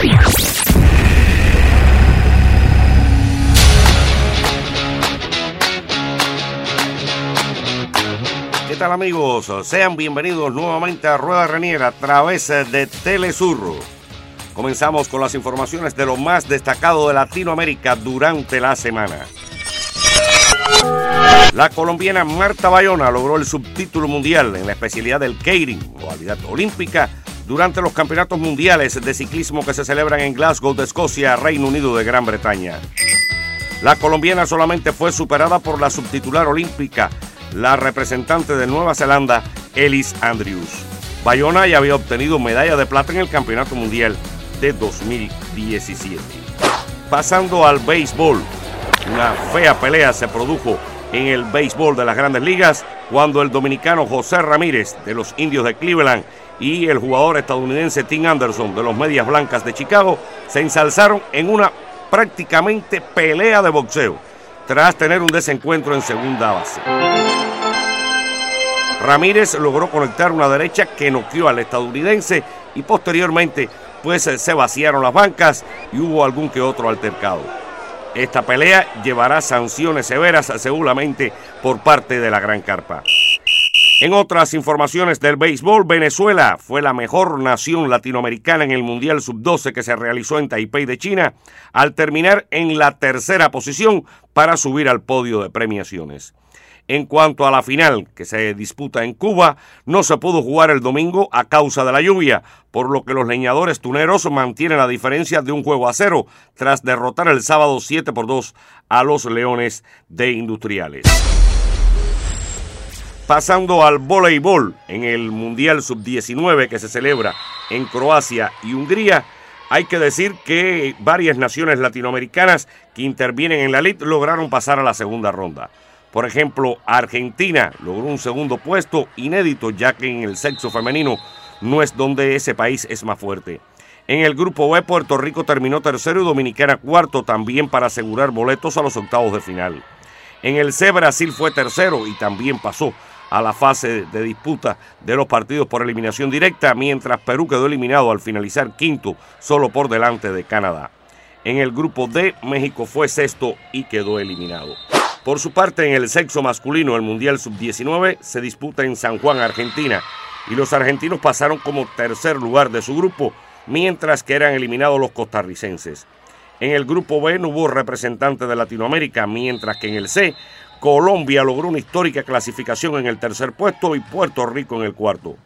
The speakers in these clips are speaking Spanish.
¿Qué tal amigos? Sean bienvenidos nuevamente a Rueda Reniera a través de Telesur. Comenzamos con las informaciones de lo más destacado de Latinoamérica durante la semana. La colombiana Marta Bayona logró el subtítulo mundial en la especialidad del Keirin, modalidad olímpica, durante los campeonatos mundiales de ciclismo que se celebran en Glasgow de Escocia, Reino Unido de Gran Bretaña. La colombiana solamente fue superada por la subtitular olímpica, la representante de Nueva Zelanda, Ellis Andrews. Bayona ya había obtenido medalla de plata en el Campeonato Mundial de 2017. Pasando al béisbol, una fea pelea se produjo en el béisbol de las grandes ligas cuando el dominicano José Ramírez de los Indios de Cleveland y el jugador estadounidense Tim Anderson de los Medias Blancas de Chicago se ensalzaron en una prácticamente pelea de boxeo tras tener un desencuentro en segunda base. Ramírez logró conectar una derecha que noqueó al estadounidense y posteriormente pues se vaciaron las bancas y hubo algún que otro altercado. Esta pelea llevará sanciones severas seguramente por parte de la Gran Carpa. En otras informaciones del béisbol, Venezuela fue la mejor nación latinoamericana en el Mundial Sub-12 que se realizó en Taipei de China, al terminar en la tercera posición para subir al podio de premiaciones. En cuanto a la final que se disputa en Cuba, no se pudo jugar el domingo a causa de la lluvia, por lo que los leñadores tuneros mantienen la diferencia de un juego a cero tras derrotar el sábado 7 por 2 a los Leones de Industriales. Pasando al voleibol en el Mundial Sub-19 que se celebra en Croacia y Hungría, hay que decir que varias naciones latinoamericanas que intervienen en la elite lograron pasar a la segunda ronda. Por ejemplo, Argentina logró un segundo puesto inédito ya que en el sexo femenino no es donde ese país es más fuerte. En el grupo B, Puerto Rico terminó tercero y Dominicana cuarto también para asegurar boletos a los octavos de final. En el C, Brasil fue tercero y también pasó a la fase de disputa de los partidos por eliminación directa, mientras Perú quedó eliminado al finalizar quinto, solo por delante de Canadá. En el grupo D, México fue sexto y quedó eliminado. Por su parte, en el sexo masculino, el Mundial Sub-19 se disputa en San Juan, Argentina, y los argentinos pasaron como tercer lugar de su grupo, mientras que eran eliminados los costarricenses. En el grupo B no hubo representante de Latinoamérica, mientras que en el C, Colombia logró una histórica clasificación en el tercer puesto y Puerto Rico en el cuarto.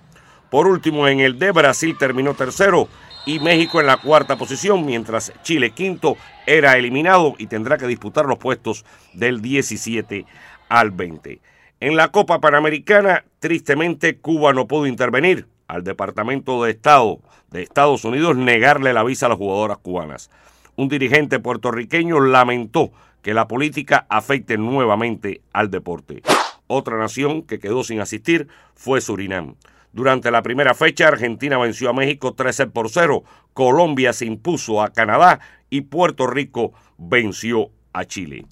Por último, en el D, Brasil terminó tercero y México en la cuarta posición, mientras Chile quinto era eliminado y tendrá que disputar los puestos del 17 al 20. En la Copa Panamericana, tristemente, Cuba no pudo intervenir al Departamento de Estado de Estados Unidos negarle la visa a las jugadoras cubanas. Un dirigente puertorriqueño lamentó que la política afecte nuevamente al deporte. Otra nación que quedó sin asistir fue Surinam. Durante la primera fecha, Argentina venció a México 13 por 0, Colombia se impuso a Canadá y Puerto Rico venció a Chile.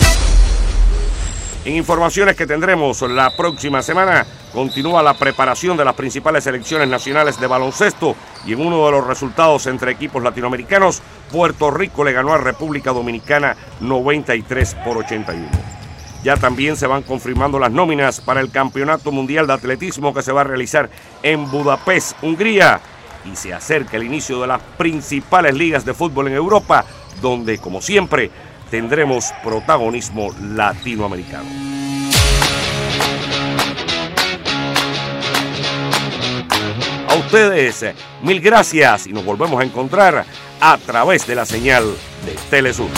En informaciones que tendremos la próxima semana, continúa la preparación de las principales selecciones nacionales de baloncesto y en uno de los resultados entre equipos latinoamericanos, Puerto Rico le ganó a República Dominicana 93 por 81. Ya también se van confirmando las nóminas para el Campeonato Mundial de Atletismo que se va a realizar en Budapest, Hungría. Y se acerca el inicio de las principales ligas de fútbol en Europa, donde, como siempre, tendremos protagonismo latinoamericano. A ustedes, mil gracias y nos volvemos a encontrar a través de la señal de Telesur.